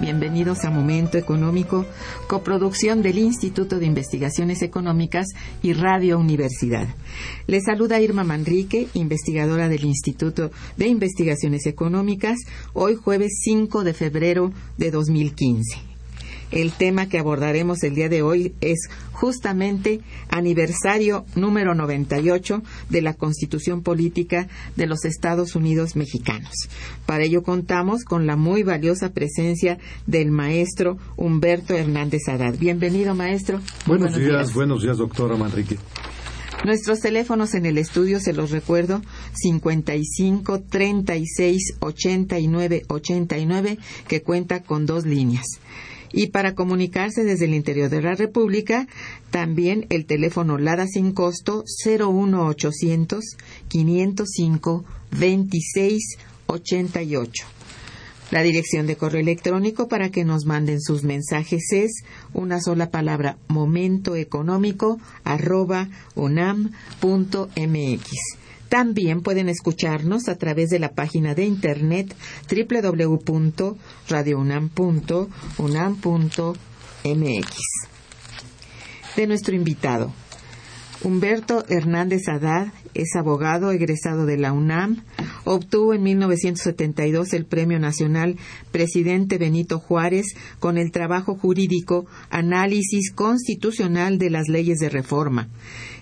Bienvenidos a Momento Económico, coproducción del Instituto de Investigaciones Económicas y Radio Universidad. Les saluda Irma Manrique, investigadora del Instituto de Investigaciones Económicas, hoy jueves 5 de febrero de 2015. El tema que abordaremos el día de hoy es justamente aniversario número 98 de la Constitución Política de los Estados Unidos Mexicanos. Para ello contamos con la muy valiosa presencia del maestro Humberto Hernández Arad. Bienvenido, maestro. Buenos, días, buenos días, doctora Manrique. Nuestros teléfonos en el estudio, se los recuerdo, 55 36 89 89, que cuenta con dos líneas. Y para comunicarse desde el interior de la República, también el teléfono LADA sin costo 01800 505 2688. La dirección de correo electrónico para que nos manden sus mensajes es una sola palabra momentoeconómico arroba unam.mx. También pueden escucharnos a través de la página de internet www.radiounam.unam.mx. De nuestro invitado. Humberto Hernández Haddad es abogado egresado de la UNAM. Obtuvo en 1972 el Premio Nacional Presidente Benito Juárez con el trabajo jurídico Análisis Constitucional de las Leyes de Reforma.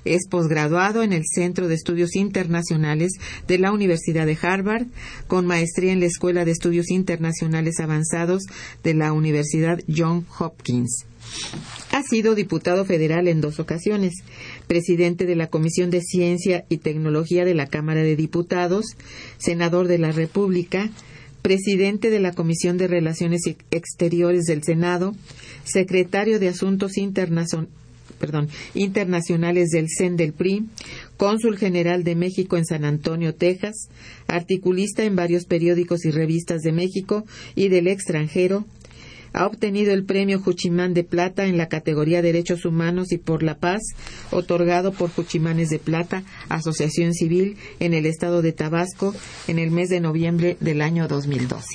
Es posgraduado en el Centro de Estudios Internacionales de la Universidad de Harvard, con maestría en la Escuela de Estudios Internacionales Avanzados de la Universidad John Hopkins. Ha sido diputado federal en dos ocasiones, presidente de la Comisión de Ciencia y Tecnología de la Cámara de Diputados, senador de la República, presidente de la Comisión de Relaciones Exteriores del Senado, secretario de Asuntos Internacionales del CEN del PRI, cónsul general de México en San Antonio, Texas, articulista en varios periódicos y revistas de México y del extranjero, ha obtenido el premio Juchimán de Plata en la categoría Derechos Humanos y por la Paz, otorgado por Juchimanes de Plata, Asociación Civil, en el estado de Tabasco, en el mes de noviembre del año 2012.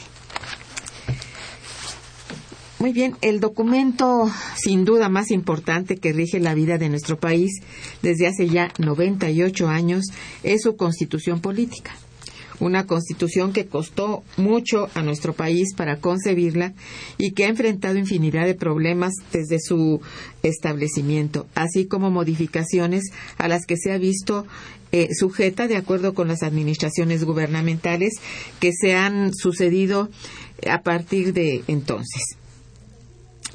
Muy bien, el documento sin duda más importante que rige la vida de nuestro país desde hace ya 98 años es su constitución política. Una constitución que costó mucho a nuestro país para concebirla y que ha enfrentado infinidad de problemas desde su establecimiento, así como modificaciones a las que se ha visto eh, sujeta de acuerdo con las administraciones gubernamentales que se han sucedido a partir de entonces.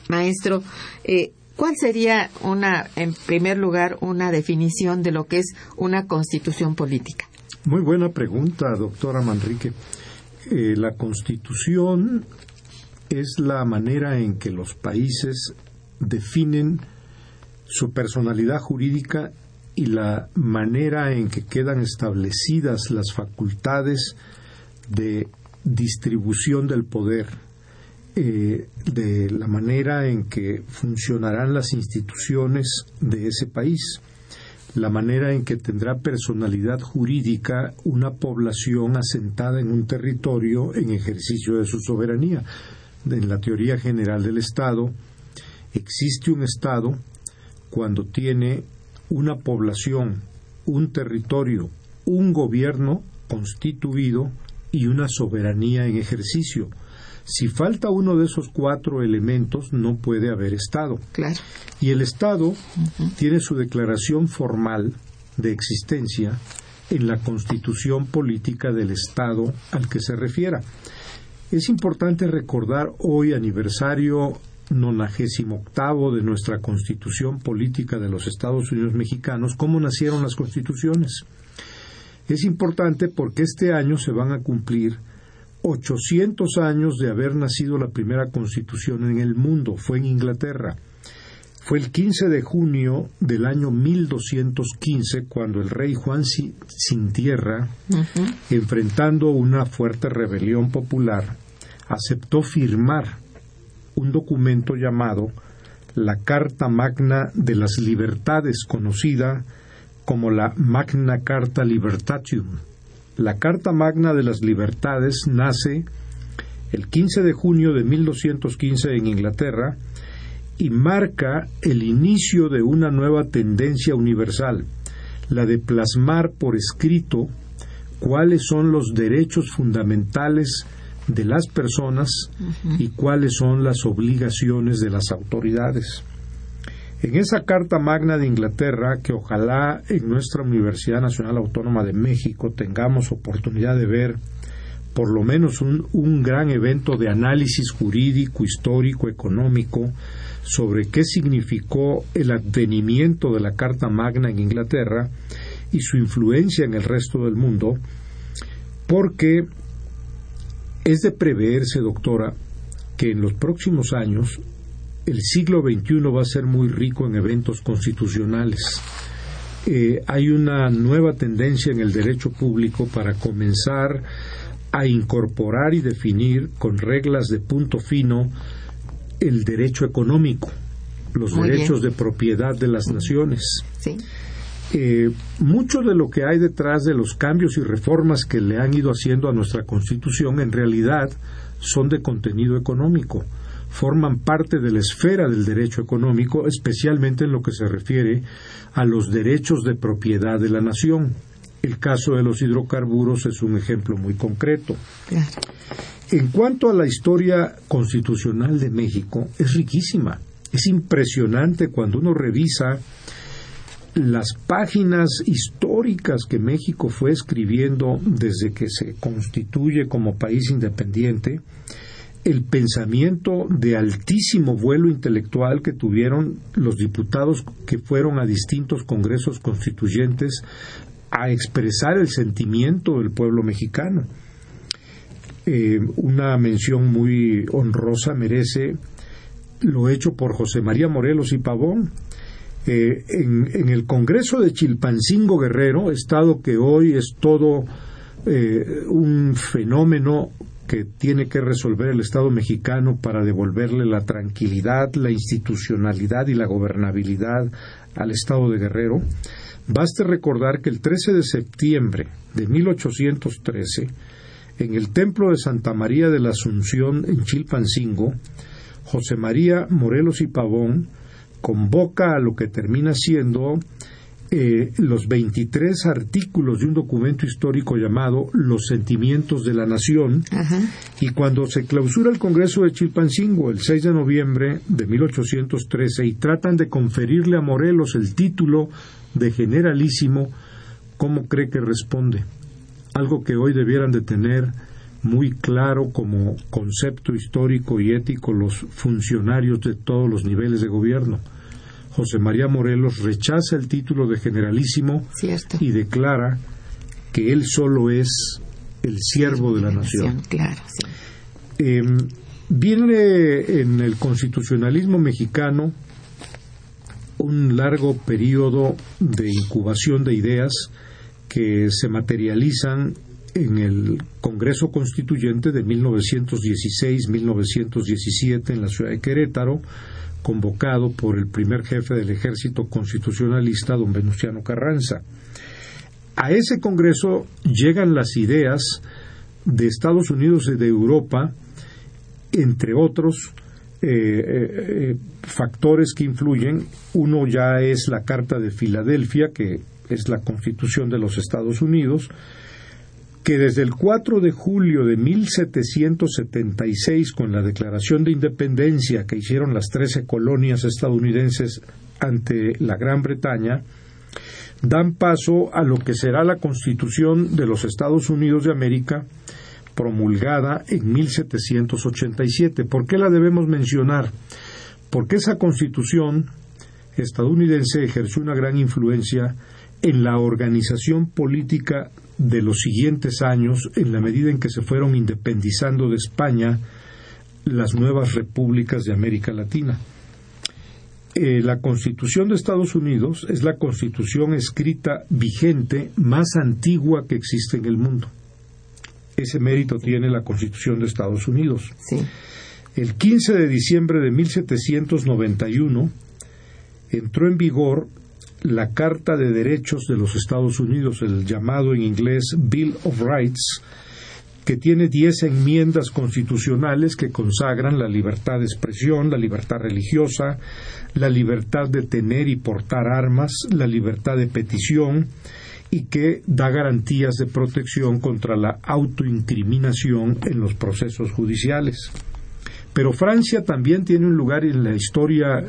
Maestro, eh, ¿cuál sería una, en primer lugar, una definición de lo que es una constitución política? Muy buena pregunta, doctora Manrique. Eh, la constitución es la manera en que los países definen su personalidad jurídica y la manera en que quedan establecidas las facultades de distribución del poder eh, de la manera en que funcionarán las instituciones de ese país, la manera en que tendrá personalidad jurídica una población asentada en un territorio en ejercicio de su soberanía. En la teoría general del Estado, existe un Estado cuando tiene una población, un territorio, un gobierno constituido y una soberanía en ejercicio. Si falta uno de esos cuatro elementos, no puede haber Estado. Claro. Y el Estado tiene su declaración formal de existencia en la constitución política del Estado al que se refiera. Es importante recordar hoy, aniversario nonagésimo octavo de nuestra constitución política de los Estados Unidos mexicanos, cómo nacieron las constituciones. Es importante porque este año se van a cumplir 800 años de haber nacido la primera constitución en el mundo, fue en Inglaterra. Fue el 15 de junio del año 1215 cuando el rey Juan sin tierra, enfrentando una fuerte rebelión popular, aceptó firmar un documento llamado la Carta Magna de las Libertades, conocida como la Magna Carta Libertatium la Carta Magna de las Libertades nace el 15 de junio de 1215 en Inglaterra y marca el inicio de una nueva tendencia universal, la de plasmar por escrito cuáles son los derechos fundamentales de las personas y cuáles son las obligaciones de las autoridades. En esa Carta Magna de Inglaterra, que ojalá en nuestra Universidad Nacional Autónoma de México tengamos oportunidad de ver por lo menos un, gran evento de análisis jurídico, histórico, económico, sobre qué significó el advenimiento de la Carta Magna en Inglaterra y su influencia en el resto del mundo, porque es de preverse, doctora, que en los próximos años el siglo XXI va a ser muy rico en eventos constitucionales. Eh, hay una nueva tendencia en el derecho público para comenzar a incorporar y definir con reglas de punto fino el derecho económico, los derechos de propiedad de las naciones. Eh, mucho de lo que hay detrás de los cambios y reformas que le han ido haciendo a nuestra Constitución en realidad son de contenido económico forman parte de la esfera del derecho económico, especialmente en lo que se refiere a los derechos de propiedad de la nación. El caso de los hidrocarburos es un ejemplo muy concreto. En cuanto a la historia constitucional de México, es riquísima. Es impresionante cuando uno revisa las páginas históricas que México fue escribiendo desde que se constituye como país independiente el pensamiento de altísimo vuelo intelectual que tuvieron los diputados que fueron a distintos congresos constituyentes a expresar el sentimiento del pueblo mexicano. Eh, una mención muy honrosa merece lo hecho por José María Morelos y Pavón. Eh, en, el Congreso de Chilpancingo Guerrero, estado que hoy es todo eh, un fenómeno que tiene que resolver el Estado mexicano para devolverle la tranquilidad, la institucionalidad y la gobernabilidad al Estado de Guerrero, baste recordar que el 13 de septiembre de 1813, en el templo de Santa María de la Asunción en Chilpancingo, José María Morelos y Pavón convoca a lo que termina siendo eh, los 23 artículos de un documento histórico llamado Los sentimientos de la nación y cuando se clausura el Congreso de Chilpancingo el 6 de noviembre de 1813 y tratan de conferirle a Morelos el título de generalísimo, ¿cómo cree que responde? Algo que hoy debieran de tener muy claro como concepto histórico y ético los funcionarios de todos los niveles de gobierno. José María Morelos rechaza el título de generalísimo y declara que él solo es el siervo de la nación. Em, viene en el constitucionalismo mexicano un largo periodo de incubación de ideas que se materializan en el Congreso Constituyente de 1916-1917 en la ciudad de Querétaro, convocado por el primer jefe del ejército constitucionalista, don Venustiano Carranza. A ese Congreso llegan las ideas de Estados Unidos y de Europa, entre otros eh, eh, factores que influyen. Uno ya es la Carta de Filadelfia, que es la Constitución de los Estados Unidos, que desde el 4 de julio de 1776, con la Declaración de Independencia que hicieron las trece colonias estadounidenses ante la Gran Bretaña, dan paso a lo que será la Constitución de los Estados Unidos de América, promulgada en 1787. ¿Por qué la debemos mencionar? Porque esa Constitución estadounidense ejerció una gran influencia en la organización política de los siguientes años, en la medida en que se fueron independizando de España las nuevas repúblicas de América Latina. Eh, la Constitución de Estados Unidos es la constitución escrita vigente más antigua que existe en el mundo. Ese mérito tiene la Constitución de Estados Unidos. El 15 de diciembre de 1791 entró en vigor la Carta de Derechos de los Estados Unidos, el llamado en inglés Bill of Rights, que tiene diez enmiendas constitucionales que consagran la libertad de expresión, la libertad religiosa, la libertad de tener y portar armas, la libertad de petición y que da garantías de protección contra la autoincriminación en los procesos judiciales. Pero Francia también tiene un lugar en la historia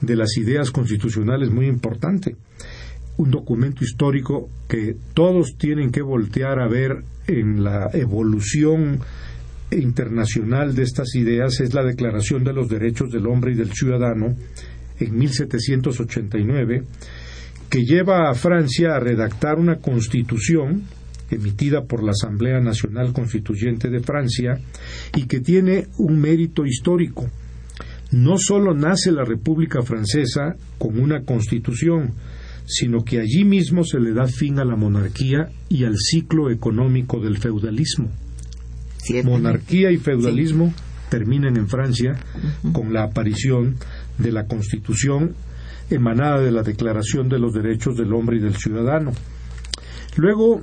de las ideas constitucionales muy importante. Un documento histórico que todos tienen que voltear a ver en la evolución internacional de estas ideas es la Declaración de los Derechos del Hombre y del Ciudadano en 1789, que lleva a Francia a redactar una constitución emitida por la Asamblea Nacional Constituyente de Francia y que tiene un mérito histórico no solo nace la República Francesa con una constitución, sino que allí mismo se le da fin a la monarquía y al ciclo económico del feudalismo. Monarquía y feudalismo terminan en Francia con la aparición de la Constitución emanada de la Declaración de los Derechos del Hombre y del Ciudadano. Luego,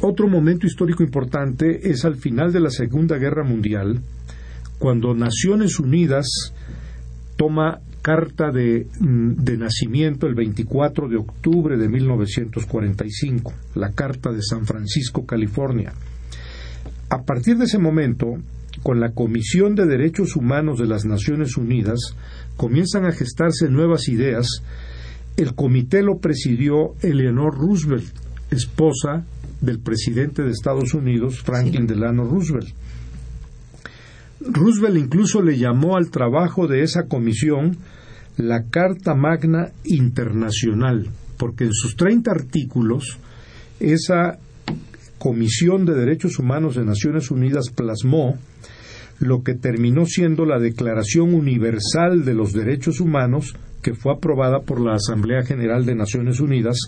otro momento histórico importante es al final de la Segunda Guerra Mundial, cuando Naciones Unidas toma carta de, mm, de, nacimiento el 24 de octubre de 1945, la Carta de San Francisco, California. A partir de ese momento, con la Comisión de Derechos Humanos de las Naciones Unidas, comienzan a gestarse nuevas ideas. El comité lo presidió Eleanor Roosevelt, esposa del presidente de Estados Unidos, Franklin Delano Roosevelt. Roosevelt incluso le llamó al trabajo de esa comisión la Carta Magna Internacional, porque en sus 30 artículos esa Comisión de Derechos Humanos de Naciones Unidas plasmó lo que terminó siendo la Declaración Universal de los Derechos Humanos que fue aprobada por la Asamblea General de Naciones Unidas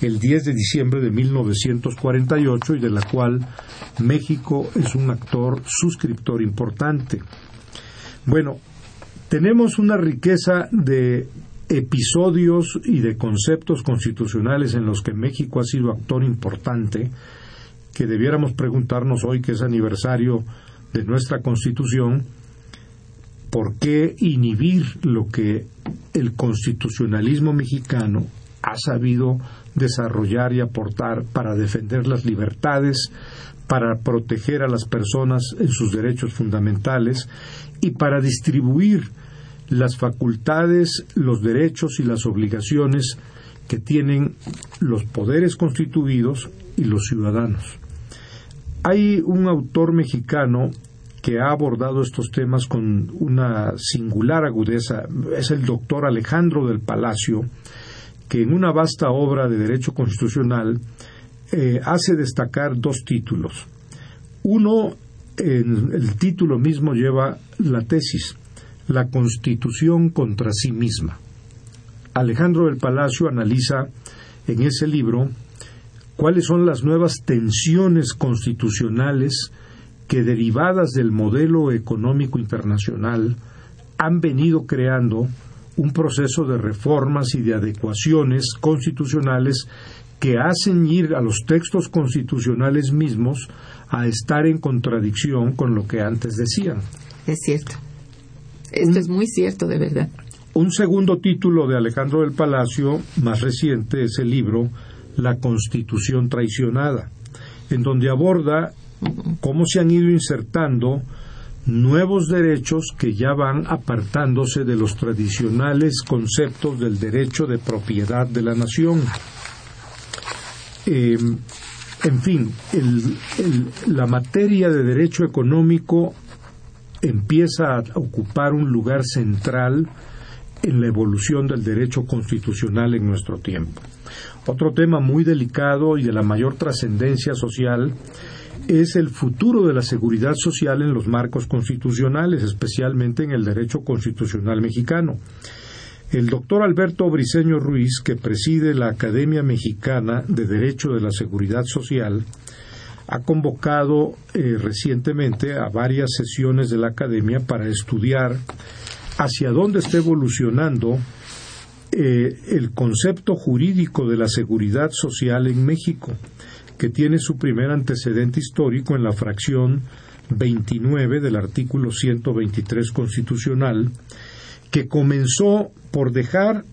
el 10 de diciembre de 1948 y de la cual México es un actor suscriptor importante. Bueno, tenemos una riqueza de episodios y de conceptos constitucionales en los que México ha sido actor importante, que debiéramos preguntarnos hoy que es aniversario de nuestra Constitución, ¿por qué inhibir lo que el constitucionalismo mexicano ha sabido desarrollar y aportar para defender las libertades, para proteger a las personas en sus derechos fundamentales y para distribuir las facultades, los derechos y las obligaciones que tienen los poderes constituidos y los ciudadanos. Hay un autor mexicano que ha abordado estos temas con una singular agudeza, es el doctor Alejandro del Palacio, que en una vasta obra de derecho constitucional eh, hace destacar dos títulos. Uno, en el título mismo lleva la tesis, la Constitución contra sí misma. Alejandro del Palacio analiza en ese libro cuáles son las nuevas tensiones constitucionales que derivadas del modelo económico internacional han venido creando un proceso de reformas y de adecuaciones constitucionales que hacen ir a los textos constitucionales mismos a estar en contradicción con lo que antes decían. Es cierto. Esto es muy cierto, de verdad. Un segundo título de Alejandro del Palacio, más reciente, es el libro La Constitución traicionada, en donde aborda cómo se han ido insertando nuevos derechos que ya van apartándose de los tradicionales conceptos del derecho de propiedad de la nación. Em, en fin, la materia de derecho económico empieza a ocupar un lugar central en la evolución del derecho constitucional en nuestro tiempo. Otro tema muy delicado y de la mayor trascendencia social es el futuro de la seguridad social en los marcos constitucionales, especialmente en el derecho constitucional mexicano. El doctor Alberto Briceño Ruiz, que preside la Academia Mexicana de Derecho de la Seguridad Social, ha convocado eh, recientemente a varias sesiones de la Academia para estudiar hacia dónde está evolucionando eh, el concepto jurídico de la seguridad social en México, que tiene su primer antecedente histórico en la fracción 29 del artículo 123 constitucional, que comenzó por dejar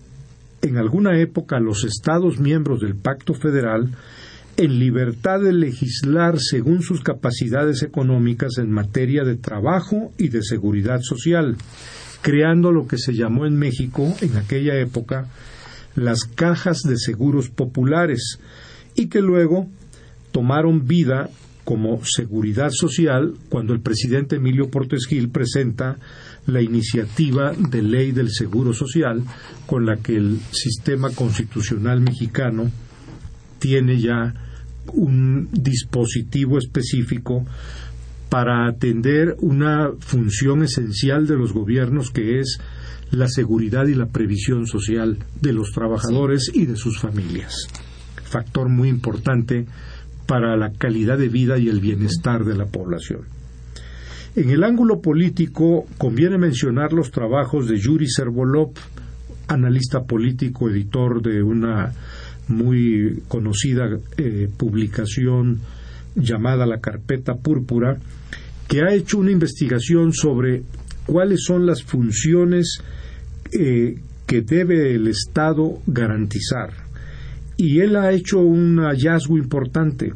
en alguna época a los Estados miembros del Pacto Federal en libertad de legislar según sus capacidades económicas en materia de trabajo y de seguridad social, creando lo que se llamó en México en aquella época las cajas de seguros populares y que luego tomaron vida como seguridad social cuando el presidente Emilio Portes Gil presenta la iniciativa de ley del Seguro Social con la que el sistema constitucional mexicano tiene ya un dispositivo específico para atender una función esencial de los gobiernos que es la seguridad y la previsión social de los trabajadores y de sus familias. Factor muy importante para la calidad de vida y el bienestar de la población. En el ángulo político conviene mencionar los trabajos de Yuri Servolov, analista político, editor de una muy conocida eh, publicación llamada La Carpeta Púrpura, que ha hecho una investigación sobre cuáles son las funciones eh, que debe el Estado garantizar. Y él ha hecho un hallazgo importante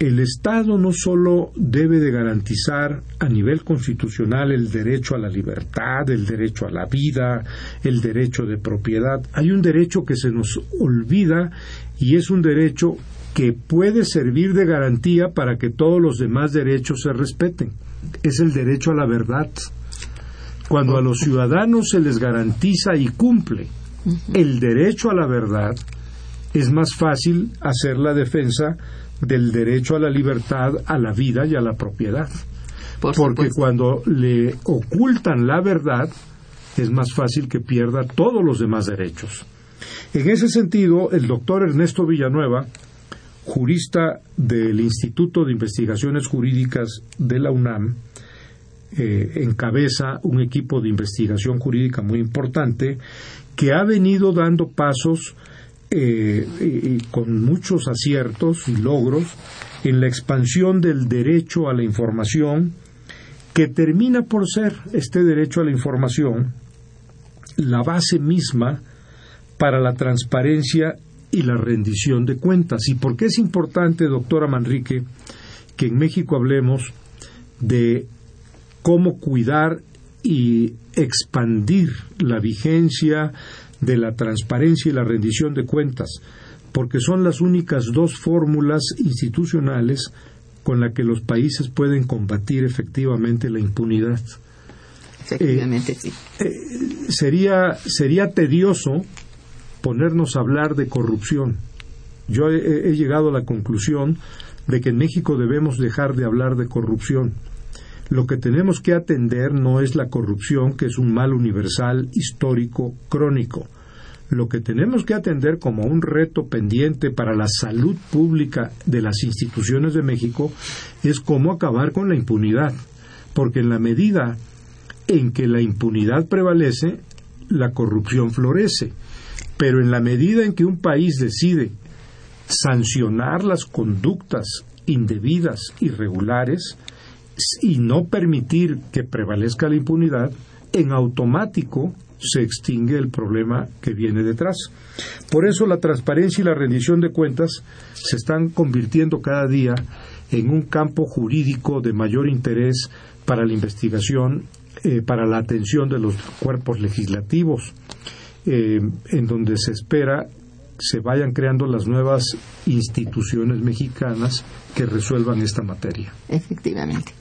el Estado no solo debe de garantizar a nivel constitucional el derecho a la libertad, el derecho a la vida, el derecho de propiedad, hay un derecho que se nos olvida y es un derecho que puede servir de garantía para que todos los demás derechos se respeten. Es el derecho a la verdad. Cuando a los ciudadanos se les garantiza y cumple el derecho a la verdad, es más fácil hacer la defensa del derecho a la libertad, a la vida y a la propiedad. Porque cuando le ocultan la verdad, es más fácil que pierda todos los demás derechos. En ese sentido, el doctor Ernesto Villanueva, jurista del Instituto de Investigaciones Jurídicas de la UNAM, eh, encabeza un equipo de investigación jurídica muy importante que ha venido dando pasos eh, con muchos aciertos y logros en la expansión del derecho a la información que termina por ser este derecho a la información la base misma para la transparencia y la rendición de cuentas. ¿Y por qué es importante, doctora Manrique, que en México hablemos de cómo cuidar y expandir la vigencia de la transparencia y la rendición de cuentas? Porque son las únicas dos fórmulas institucionales con las que los países pueden combatir efectivamente la impunidad. Efectivamente, sí. Eh, sería, sería tedioso ponernos a hablar de corrupción. Yo he, he, llegado a la conclusión de que en México debemos dejar de hablar de corrupción. Lo que tenemos que atender no es la corrupción, que es un mal universal, histórico, crónico. Lo que tenemos que atender como un reto pendiente para la salud pública de las instituciones de México es cómo acabar con la impunidad. Porque en la medida en que la impunidad prevalece, la corrupción florece. Pero en la medida en que un país decide sancionar las conductas indebidas, irregulares, y no permitir que prevalezca la impunidad, en automático se extingue el problema que viene detrás. Por eso la transparencia y la rendición de cuentas se están convirtiendo cada día en un campo jurídico de mayor interés para la investigación, eh, para la atención de los cuerpos legislativos, eh, en donde se espera se vayan creando las nuevas instituciones mexicanas que resuelvan esta materia. Efectivamente.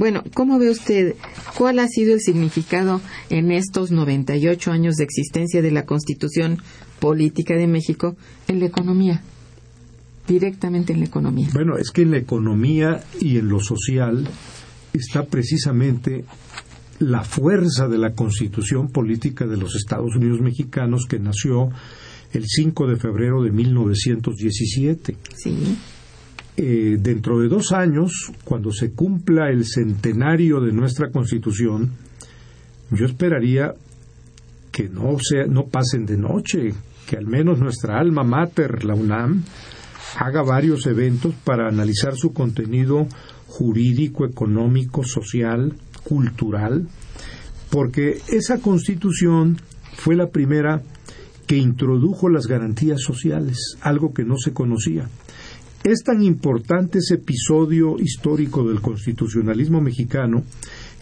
Bueno, ¿cómo ve usted cuál ha sido el significado en estos 98 años de existencia de la Constitución Política de México en la economía? Directamente en la economía. Bueno, es que en la economía y en lo social está precisamente la fuerza de la Constitución Política de los Estados Unidos Mexicanos que nació el 5 de febrero de 1917. Sí. Eh, dentro de dos años, cuando se cumpla el centenario de nuestra Constitución, yo esperaría que no, sea, no pasen de noche, que al menos nuestra alma mater, la UNAM, haga varios eventos para analizar su contenido jurídico, económico, social, cultural, porque esa constitución fue la primera que introdujo las garantías sociales, algo que no se conocía. Es tan importante ese episodio histórico del constitucionalismo mexicano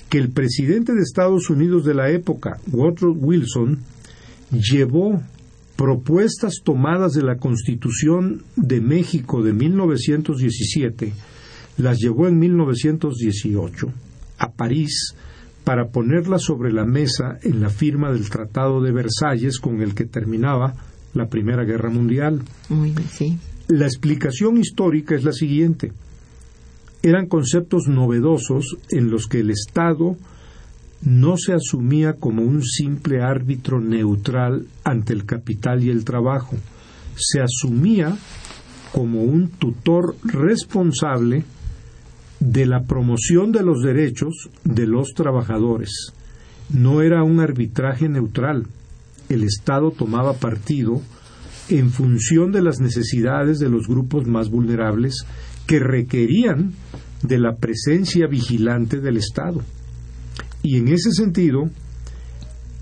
que el presidente de Estados Unidos de la época, Woodrow Wilson, llevó propuestas tomadas de la Constitución de México de 1917, las llevó en 1918 a París para ponerla sobre la mesa en la firma del Tratado de Versalles con el que terminaba la Primera Guerra Mundial. Muy bien, sí. La explicación histórica es la siguiente. Eran conceptos novedosos en los que el Estado no se asumía como un simple árbitro neutral ante el capital y el trabajo, se asumía como un tutor responsable de la promoción de los derechos de los trabajadores. No era un arbitraje neutral. El Estado tomaba partido en función de las necesidades de los grupos más vulnerables que requerían de la presencia vigilante del Estado. Y en ese sentido,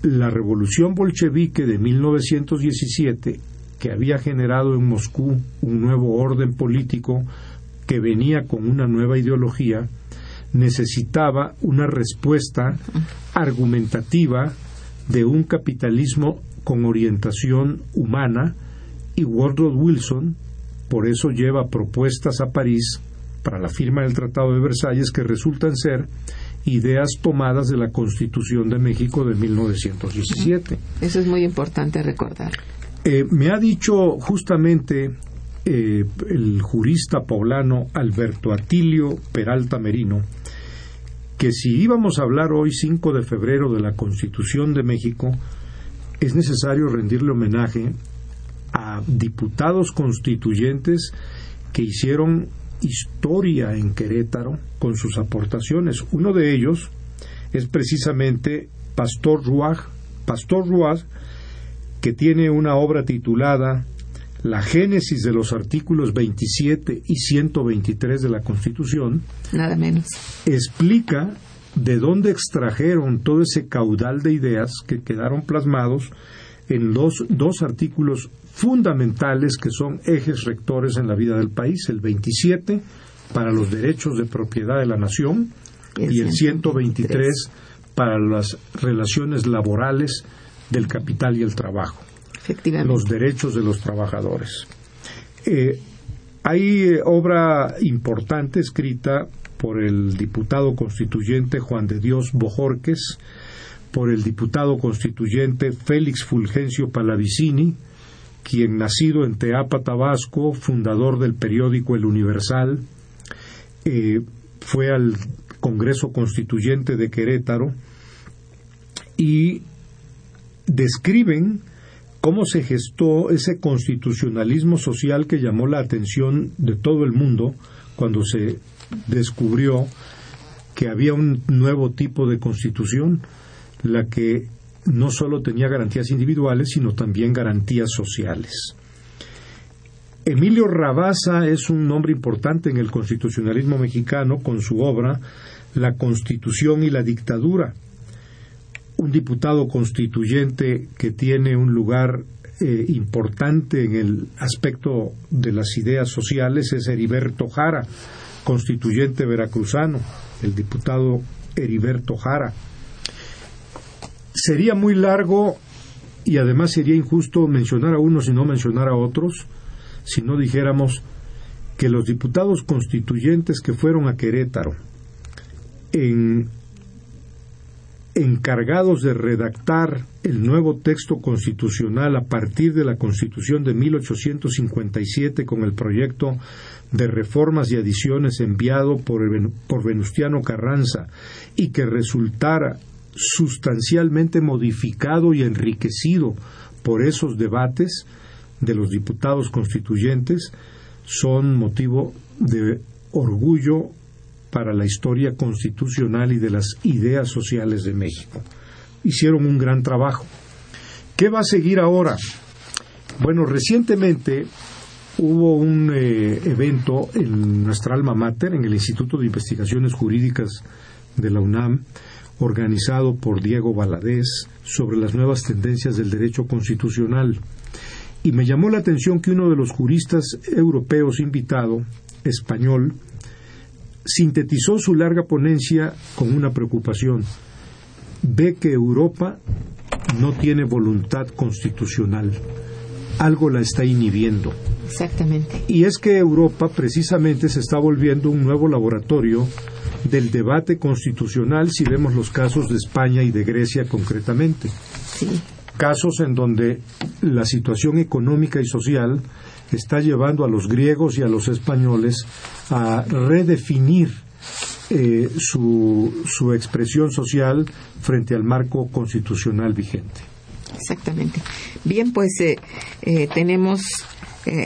la revolución bolchevique de 1917, que había generado en Moscú un nuevo orden político que venía con una nueva ideología, necesitaba una respuesta argumentativa de un capitalismo con orientación humana y Woodrow Wilson por eso lleva propuestas a París para la firma del Tratado de Versalles que resultan ser ideas tomadas de la Constitución de México de 1917. Eso es muy importante recordar. Eh, me ha dicho justamente eh, el jurista poblano Alberto Atilio Peralta Merino que si íbamos a hablar hoy 5 de febrero de la Constitución de México, es necesario rendirle homenaje a diputados constituyentes que hicieron historia en Querétaro con sus aportaciones. Uno de ellos es precisamente Pastor Ruaj, Pastor Ruaj, que tiene una obra titulada la génesis de los artículos 27 y 123 de la Constitución, nada menos, explica de dónde extrajeron todo ese caudal de ideas que quedaron plasmados en los dos artículos fundamentales que son ejes rectores en la vida del país, el 27 para los derechos de propiedad de la nación y el 123 para las relaciones laborales del capital y el trabajo, los derechos de los trabajadores. Eh, hay eh, obra importante escrita por el diputado constituyente Juan de Dios Bojorques, por el diputado constituyente Félix Fulgencio Palavicini, quien nacido en Teapa, Tabasco, fundador del periódico El Universal, eh, fue al Congreso Constituyente de Querétaro y describen cómo se gestó ese constitucionalismo social que llamó la atención de todo el mundo cuando se descubrió que había un nuevo tipo de constitución, la que no solo tenía garantías individuales, sino también garantías sociales. Emilio Rabasa es un nombre importante en el constitucionalismo mexicano con su obra La Constitución y la Dictadura. Un diputado constituyente que tiene un lugar eh, importante en el aspecto de las ideas sociales es Heriberto Jara, constituyente veracruzano, el diputado Heriberto Jara. Sería muy largo y además sería injusto mencionar a unos y no mencionar a otros si no dijéramos que los diputados constituyentes que fueron a Querétaro en encargados de redactar el nuevo texto constitucional a partir de la Constitución de 1857 con el proyecto de reformas y adiciones enviado por, por Venustiano Carranza y que resultara sustancialmente modificado y enriquecido por esos debates de los diputados constituyentes son motivo de orgullo para la historia constitucional y de las ideas sociales de México. Hicieron un gran trabajo. ¿Qué va a seguir ahora? Bueno, recientemente hubo un eh, evento en nuestra alma mater, en el Instituto de Investigaciones Jurídicas de la UNAM, organizado por Diego Valadez, sobre las nuevas tendencias del derecho constitucional. Y me llamó la atención que uno de los juristas europeos invitado, español, sintetizó su larga ponencia con una preocupación. Ve que Europa no tiene voluntad constitucional. Algo la está inhibiendo. Exactamente. Y es que Europa precisamente se está volviendo un nuevo laboratorio del debate constitucional si vemos los casos de España y de Grecia concretamente. Sí. Casos en donde la situación económica y social está llevando a los griegos y a los españoles a redefinir eh, su, su expresión social frente al marco constitucional vigente. Exactamente. Bien, pues eh, eh, tenemos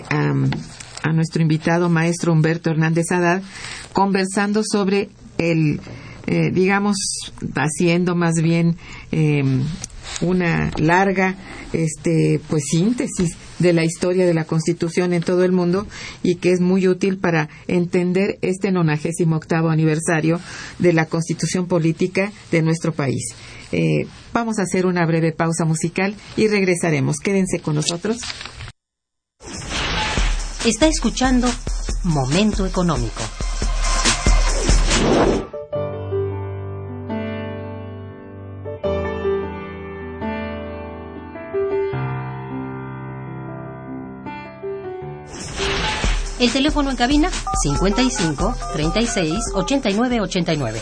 a, a, nuestro invitado maestro Humberto Hernández Haddad conversando sobre el, digamos, haciendo más bien una larga este pues síntesis de la historia de la Constitución en todo el mundo y que es muy útil para entender este 98 octavo aniversario de la Constitución política de nuestro país. Eh, vamos a hacer una breve pausa musical y regresaremos. Quédense con nosotros. Está escuchando Momento Económico. El teléfono en cabina 55 36 89 89.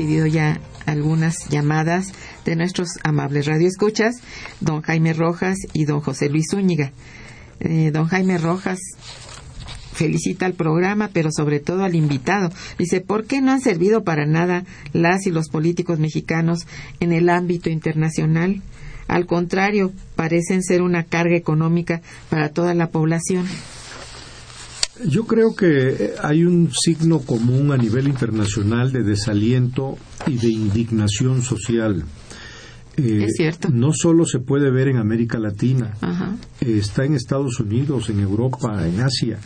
Recibido ya algunas llamadas de nuestros amables radioescuchas, don Jaime Rojas y don José Luis Zúñiga. Eh, don Jaime Rojas felicita al programa, pero sobre todo al invitado. Dice, ¿por qué no han servido para nada las y los políticos mexicanos en el ámbito internacional? Al contrario, parecen ser una carga económica para toda la población. Yo creo que hay un signo común a nivel internacional de desaliento y de indignación social. Eh, es cierto. No solo se puede ver en América Latina, eh, está en Estados Unidos, en Europa, en Asia.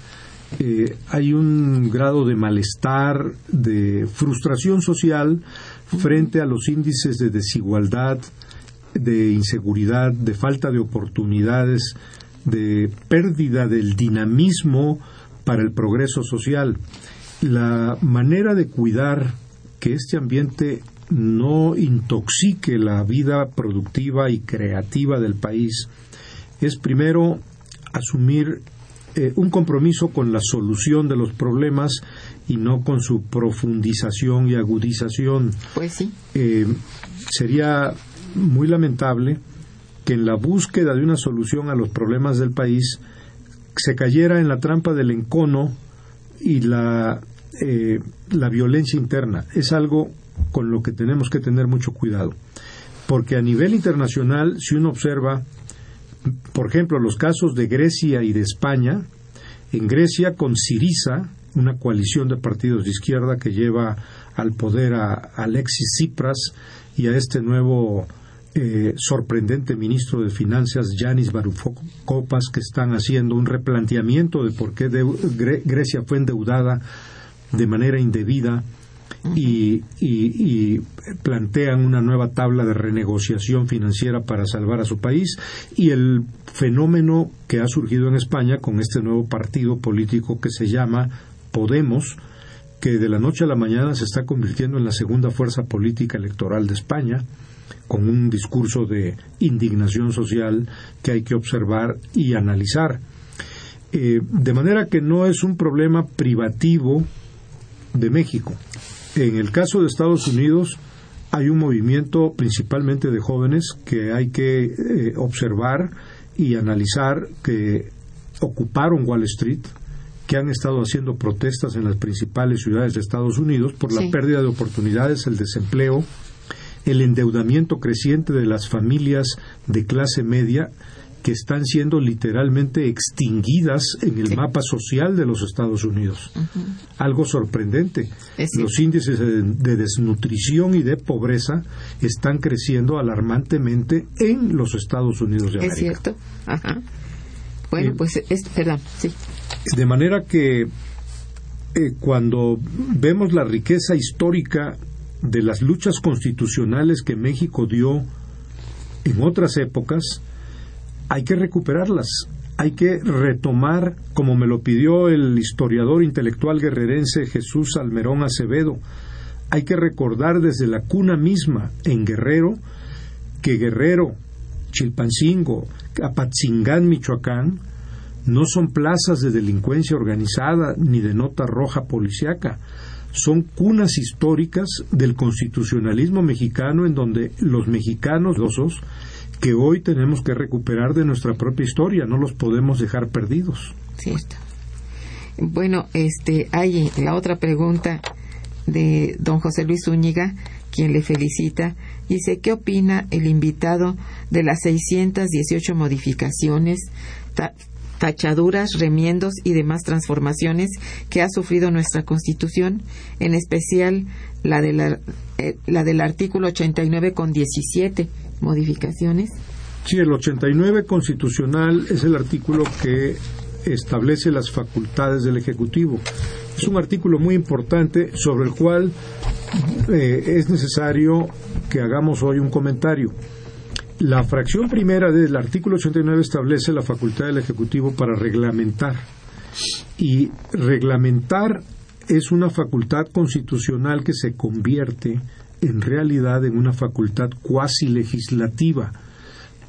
Eh, hay un grado de malestar, de frustración social frente a los índices de desigualdad, de inseguridad, de falta de oportunidades, de pérdida del dinamismo para el progreso social. La manera de cuidar que este ambiente no intoxique la vida productiva y creativa del país es primero asumir eh, un compromiso con la solución de los problemas y no con su profundización y agudización. Pues sí. Eh, sería muy lamentable que en la búsqueda de una solución a los problemas del país se cayera en la trampa del encono y la, eh, la violencia interna. Es algo con lo que tenemos que tener mucho cuidado. Porque a nivel internacional, si uno observa, por ejemplo, los casos de Grecia y de España, en Grecia con Siriza, una coalición de partidos de izquierda que lleva al poder a Alexis Tsipras y a este nuevo eh, sorprendente ministro de Finanzas, Yanis Varoufakis, que están haciendo un replanteamiento de por qué Grecia fue endeudada de manera indebida y, plantean una nueva tabla de renegociación financiera para salvar a su país y el fenómeno que ha surgido en España con este nuevo partido político que se llama Podemos, que de la noche a la mañana se está convirtiendo en la segunda fuerza política electoral de España con un discurso de indignación social que hay que observar y analizar. Eh, de manera que no es un problema privativo de México. En el caso de Estados Unidos hay un movimiento principalmente de jóvenes que hay que eh, observar y analizar que ocuparon Wall Street, que han estado haciendo protestas en las principales ciudades de Estados Unidos por la pérdida de oportunidades, el desempleo, el endeudamiento creciente de las familias de clase media que están siendo literalmente extinguidas en el mapa social de los Estados Unidos. Algo sorprendente. los índices de, desnutrición y de pobreza están creciendo alarmantemente en los Estados Unidos de América. Es cierto. Bueno, eh, pues, es, perdón, sí. De manera que eh, cuando vemos la riqueza histórica de las luchas constitucionales que México dio en otras épocas, hay que recuperarlas, hay que retomar, como me lo pidió el historiador intelectual guerrerense Jesús Almerón Acevedo, hay que recordar desde la cuna misma en Guerrero que Guerrero, Chilpancingo, Apatzingán, Michoacán, no son plazas de delincuencia organizada ni de nota roja policiaca, son cunas históricas del constitucionalismo mexicano en donde los mexicanos dosos que hoy tenemos que recuperar de nuestra propia historia, no los podemos dejar perdidos. Cierto. Bueno, este, hay la otra pregunta de don José Luis Zúñiga, quien le felicita. Dice, ¿qué opina el invitado de las 618 modificaciones tachaduras, remiendos y demás transformaciones que ha sufrido nuestra Constitución, en especial la, de la, eh, la del artículo 89 con 17 modificaciones. Sí, el 89 constitucional es el artículo que establece las facultades del Ejecutivo. Es un artículo muy importante sobre el cual eh, es necesario que hagamos hoy un comentario. La fracción primera del artículo 89 establece la facultad del Ejecutivo para reglamentar. Y reglamentar es una facultad constitucional que se convierte en realidad en una facultad cuasi legislativa,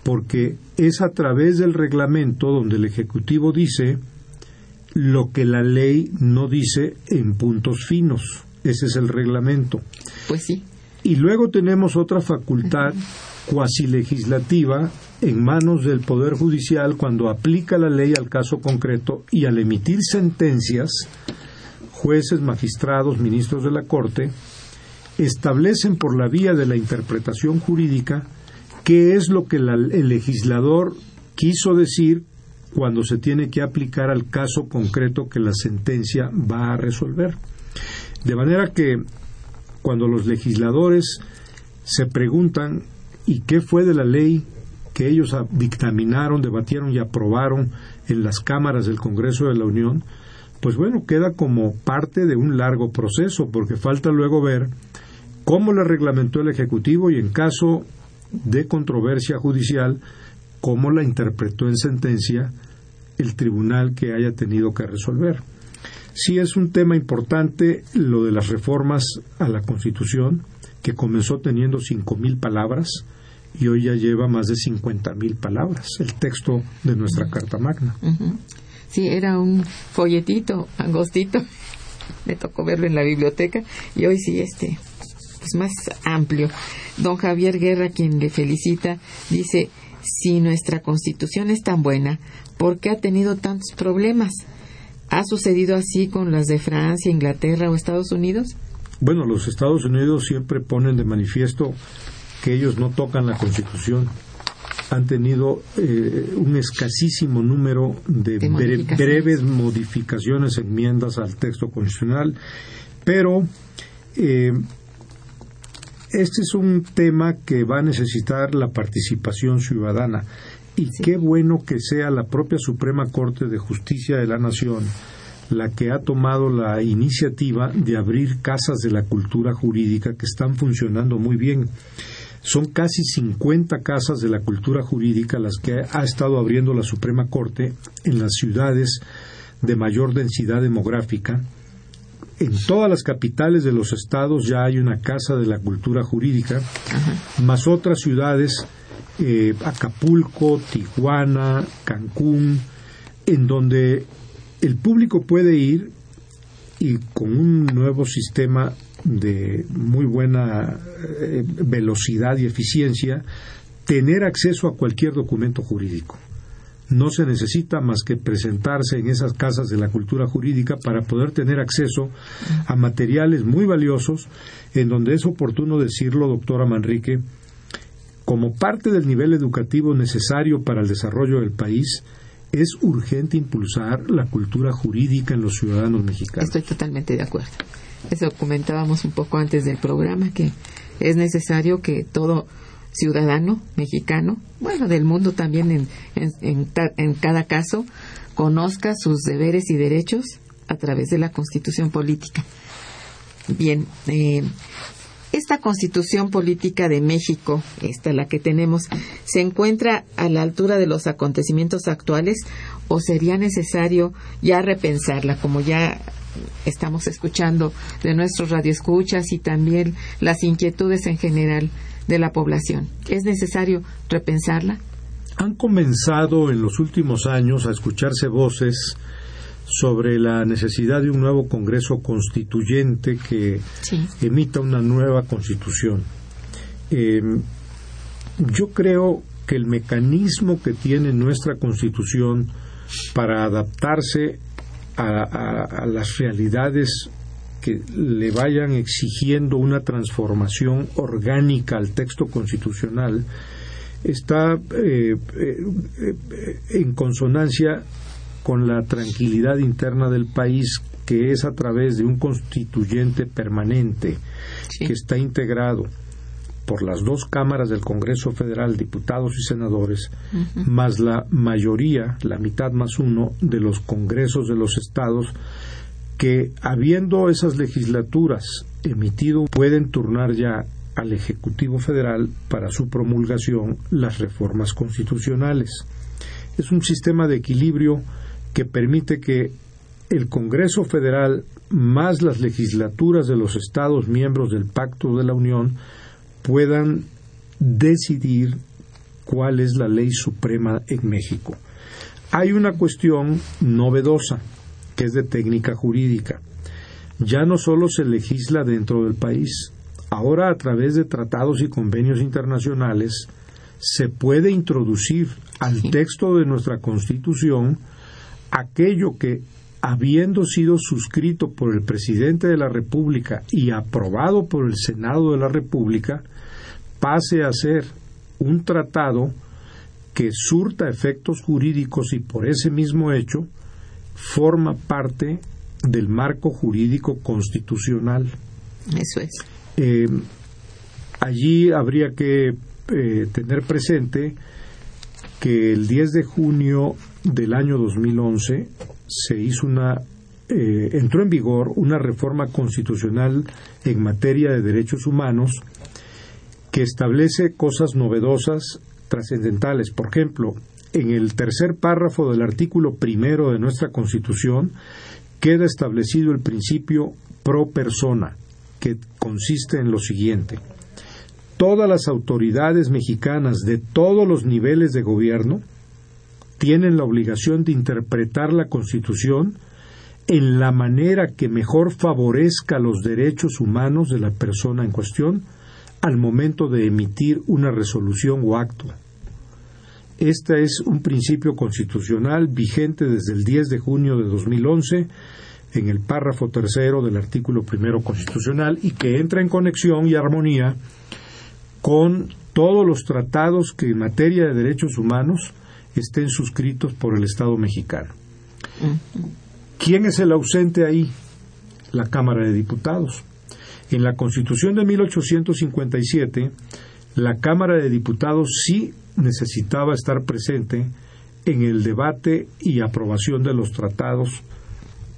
porque es a través del reglamento donde el Ejecutivo dice lo que la ley no dice en puntos finos. Ese es el reglamento. Pues sí. Y luego tenemos otra facultad cuasi legislativa en manos del Poder Judicial cuando aplica la ley al caso concreto y al emitir sentencias, jueces, magistrados, ministros de la Corte, establecen por la vía de la interpretación jurídica qué es lo que el legislador quiso decir cuando se tiene que aplicar al caso concreto que la sentencia va a resolver. De manera que cuando los legisladores se preguntan ¿y qué fue de la ley que ellos dictaminaron, debatieron y aprobaron en las cámaras del Congreso de la Unión? Pues bueno, queda como parte de un largo proceso, porque falta luego ver cómo la reglamentó el Ejecutivo y en caso de controversia judicial, cómo la interpretó en sentencia el tribunal que haya tenido que resolver. Sí es un tema importante lo de las reformas a la Constitución, que comenzó teniendo cinco mil palabras y hoy ya lleva más de cincuenta mil palabras, el texto de nuestra Carta Magna. Sí, era un folletito angostito. Me tocó verlo en la biblioteca y hoy sí, este, pues más amplio. Don Javier Guerra, quien le felicita, dice, si nuestra constitución es tan buena, ¿por qué ha tenido tantos problemas? ¿Ha sucedido así con las de Francia, Inglaterra o Estados Unidos? Bueno, los Estados Unidos siempre ponen de manifiesto que ellos no tocan la Constitución. Han tenido eh, un escasísimo número de, breves modificaciones, enmiendas al texto constitucional, pero eh, este es un tema que va a necesitar la participación ciudadana. Y qué bueno que sea la propia Suprema Corte de Justicia de la Nación la que ha tomado la iniciativa de abrir casas de la cultura jurídica que están funcionando muy bien. Son casi 50 casas de la cultura jurídica las que ha estado abriendo la Suprema Corte en las ciudades de mayor densidad demográfica en todas las capitales de los estados ya hay una casa de la cultura jurídica, más otras ciudades, eh, Acapulco, Tijuana, Cancún, en donde el público puede ir y con un nuevo sistema de muy buena eh, velocidad y eficiencia, tener acceso a cualquier documento jurídico. No se necesita más que presentarse en esas casas de la cultura jurídica para poder tener acceso a materiales muy valiosos en donde es oportuno decirlo, doctora Manrique, como parte del nivel educativo necesario para el desarrollo del país, es urgente impulsar la cultura jurídica en los ciudadanos mexicanos. Estoy totalmente de acuerdo. Eso comentábamos un poco antes del programa, que es necesario que todo ciudadano mexicano, bueno, del mundo también en, en, en, cada caso, conozca sus deberes y derechos a través de la constitución política. Bien, eh, esta constitución política de México, esta la que tenemos, ¿se encuentra a la altura de los acontecimientos actuales o sería necesario ya repensarla, como ya estamos escuchando de nuestros radioescuchas y también las inquietudes en general de la población. ¿Es necesario repensarla? Han comenzado en los últimos años a escucharse voces sobre la necesidad de un nuevo Congreso constituyente que emita una nueva constitución. Em, yo creo que el mecanismo que tiene nuestra constitución para adaptarse a las realidades que le vayan exigiendo una transformación orgánica al texto constitucional está eh, eh, en consonancia con la tranquilidad interna del país, que es a través de un constituyente permanente que está integrado por las dos cámaras del Congreso Federal, diputados y senadores, más la mayoría, la mitad más uno, de los congresos de los estados, que habiendo esas legislaturas emitido, pueden turnar ya al Ejecutivo Federal para su promulgación las reformas constitucionales. Es un sistema de equilibrio que permite que el Congreso Federal más las legislaturas de los Estados miembros del Pacto de la Unión puedan decidir cuál es la ley suprema en México. Hay una cuestión novedosa, que es de técnica jurídica. Ya no solo se legisla dentro del país, ahora a través de tratados y convenios internacionales se puede introducir al texto de nuestra Constitución aquello que habiendo sido suscrito por el presidente de la República y aprobado por el Senado de la República, pase a ser un tratado que surta efectos jurídicos y por ese mismo hecho forma parte del marco jurídico constitucional. Eso es. Eh, allí habría que eh, tener presente que el 10 de junio del año 2011 se hizo una eh, entró en vigor una reforma constitucional en materia de derechos humanos que establece cosas novedosas, trascendentales. Por ejemplo, en el tercer párrafo del artículo primero de nuestra Constitución queda establecido el principio pro persona, que consiste en lo siguiente. Todas las autoridades mexicanas de todos los niveles de gobierno tienen la obligación de interpretar la Constitución en la manera que mejor favorezca los derechos humanos de la persona en cuestión al momento de emitir una resolución o acto. Este es un principio constitucional vigente desde el 10 de junio de 2011 en el párrafo tercero del artículo primero constitucional y que entra en conexión y armonía con todos los tratados que en materia de derechos humanos estén suscritos por el Estado mexicano. ¿Quién es el ausente ahí? La Cámara de Diputados. En la Constitución de 1857, la Cámara de Diputados sí necesitaba estar presente en el debate y aprobación de los tratados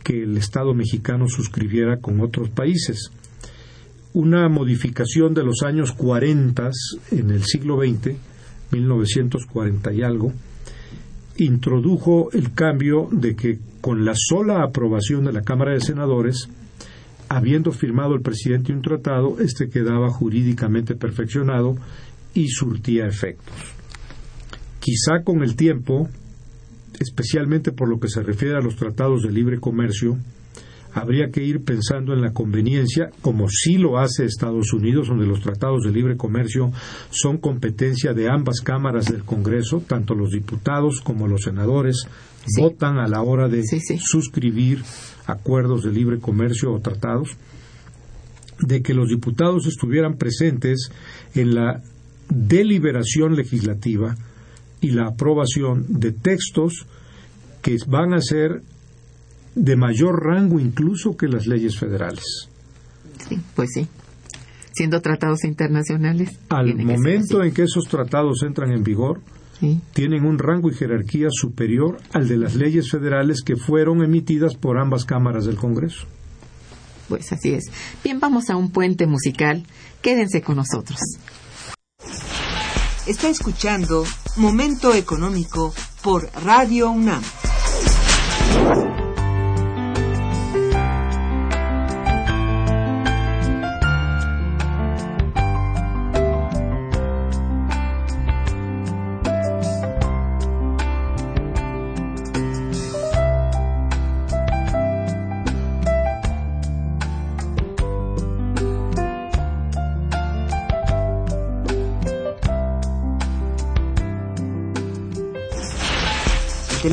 que el Estado mexicano suscribiera con otros países. Una modificación de los años 40 en el siglo XX, 1940 y algo, introdujo el cambio de que con la sola aprobación de la Cámara de Senadores, habiendo firmado el presidente un tratado, este quedaba jurídicamente perfeccionado y surtía efectos. Quizá con el tiempo, especialmente por lo que se refiere a los tratados de libre comercio, habría que ir pensando en la conveniencia, como sí lo hace Estados Unidos, donde los tratados de libre comercio son competencia de ambas cámaras del Congreso, tanto los diputados como los senadores votan a la hora de suscribir acuerdos de libre comercio o tratados, de que los diputados estuvieran presentes en la deliberación legislativa y la aprobación de textos que van a ser de mayor rango incluso que las leyes federales. Sí, pues sí. Siendo tratados internacionales. Al momento en que esos tratados entran en vigor, tienen un rango y jerarquía superior al de las leyes federales que fueron emitidas por ambas cámaras del Congreso. Pues así es. Bien, vamos a un puente musical. Quédense con nosotros. Está escuchando Momento Económico por Radio UNAM.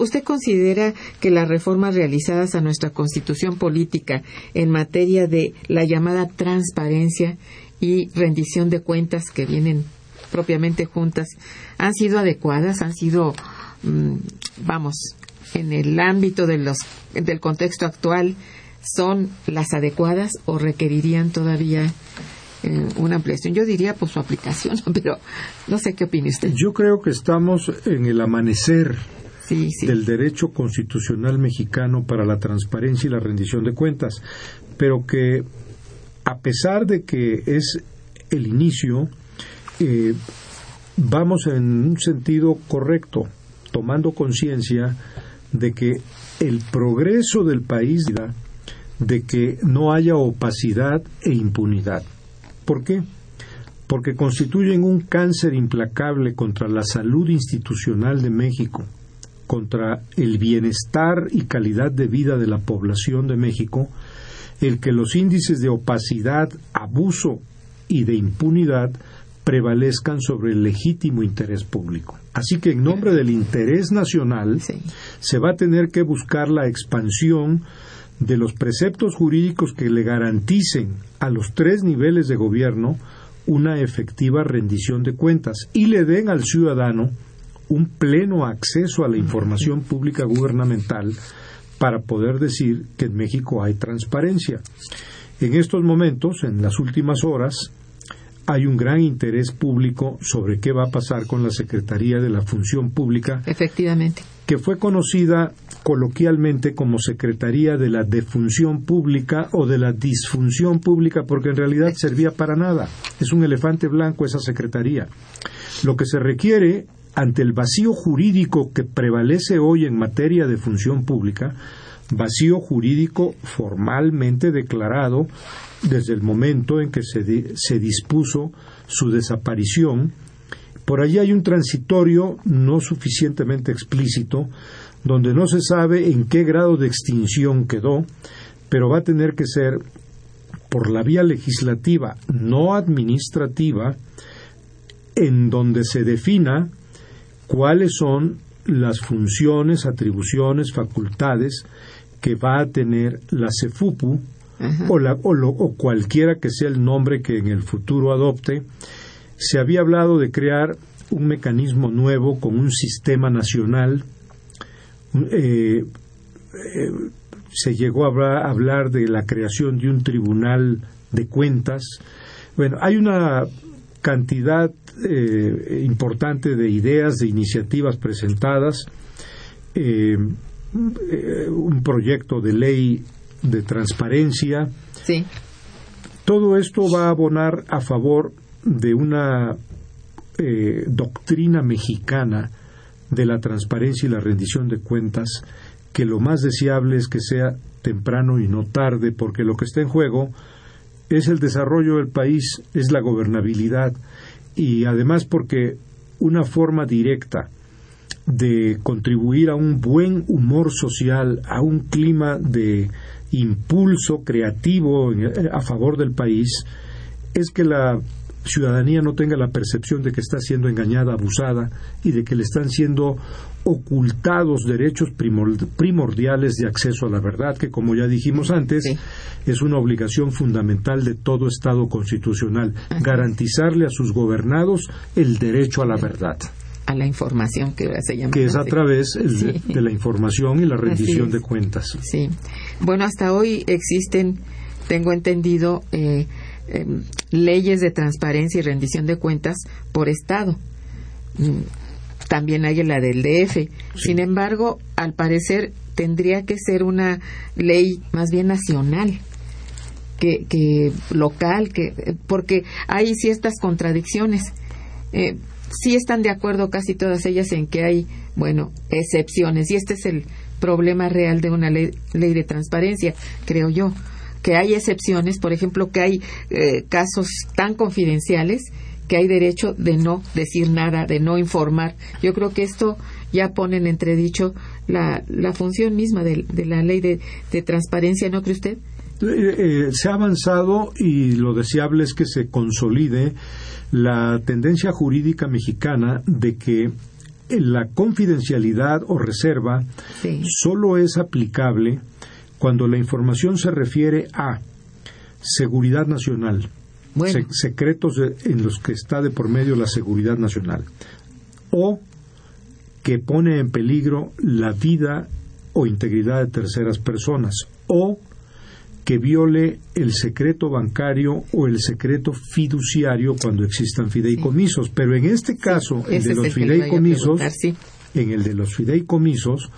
¿Usted considera que las reformas realizadas a nuestra constitución política en materia de la llamada transparencia y rendición de cuentas que vienen propiamente juntas han sido adecuadas, han sido, mm, vamos, en el ámbito de los, del contexto actual, son las adecuadas o requerirían todavía eh, una ampliación. Yo diría pues su aplicación, pero no sé qué opina usted. Yo creo que estamos en el amanecer Del derecho constitucional mexicano para la transparencia y la rendición de cuentas, pero que a pesar de que es el inicio, eh, vamos en un sentido correcto, tomando conciencia de que el progreso del país de que no haya opacidad e impunidad. ¿Por qué? Porque constituyen un cáncer implacable contra la salud institucional de México, contra el bienestar y calidad de vida de la población de México, el que los índices de opacidad, abuso y de impunidad prevalezcan sobre el legítimo interés público. Así que en nombre del interés nacional Sí. se va a tener que buscar la expansión de los preceptos jurídicos que le garanticen a los tres niveles de gobierno una efectiva rendición de cuentas y le den al ciudadano un pleno acceso a la información pública gubernamental para poder decir que en México hay transparencia. En estos momentos, en las últimas horas, hay un gran interés público sobre qué va a pasar con la Secretaría de la Función Pública Efectivamente. que fue conocida coloquialmente como Secretaría de la Defunción Pública o de la Disfunción Pública, porque en realidad servía para nada. Es un elefante blanco esa Secretaría. Lo que se requiere ante el vacío jurídico que prevalece hoy en materia de función pública, vacío jurídico formalmente declarado desde el momento en que se, se dispuso su desaparición, por allí hay un transitorio no suficientemente explícito, donde no se sabe en qué grado de extinción quedó, pero va a tener que ser por la vía legislativa, no administrativa, en donde se defina cuáles son las funciones, atribuciones, facultades que va a tener la CEFUPU o, la- o lo- o cualquiera que sea el nombre que en el futuro adopte. Se había hablado de crear un mecanismo nuevo con un sistema nacional. Eh, eh, se llegó a hablar, a hablar de la creación de un tribunal de cuentas. Bueno, hay una cantidad eh, importante de ideas, de iniciativas presentadas, eh, eh, un proyecto de ley de transparencia. Sí. Todo esto va a abonar a favor de una eh, doctrina mexicana de la transparencia y la rendición de cuentas, que lo más deseable es que sea temprano y no tarde, porque lo que está en juego es el desarrollo del país, es la gobernabilidad. Y además porque una forma directa de contribuir a un buen humor social, a un clima de impulso creativo en- a favor del país, es que la ciudadanía no tenga la percepción de que está siendo engañada, abusada y de que le están siendo ocultados derechos primor- primordiales de acceso a la verdad, que como ya dijimos antes, Sí. es una obligación fundamental de todo Estado constitucional, garantizarle a sus gobernados el derecho a la verdad, A la información que se llama. que es a través de, la información y la rendición de cuentas. Sí. Bueno, hasta hoy existen, tengo entendido, eh, em, leyes de transparencia y rendición de cuentas por Estado. Mm, también hay la del DF. Sin embargo, al parecer tendría que ser una ley más bien nacional que, que local, que porque hay ciertas contradicciones. Eh, sí están de acuerdo casi todas ellas en que hay, bueno, excepciones y este es el problema real de una ley, ley de transparencia, creo yo que hay excepciones, por ejemplo, que hay eh, casos tan confidenciales que hay derecho de no decir nada, de no informar. Yo creo que esto ya pone en entredicho la, la función misma de, la ley de, transparencia, ¿no cree usted? Eh, eh, se ha avanzado y lo deseable es que se consolide la tendencia jurídica mexicana de que la confidencialidad o reserva solo es aplicable cuando la información se refiere a seguridad nacional, secretos en los que está de por medio la seguridad nacional, o que pone en peligro la vida o integridad de terceras personas, o que viole el secreto bancario o el secreto fiduciario cuando existan fideicomisos. Pero en este caso, el de los fideicomisos, en el de los fideicomisos,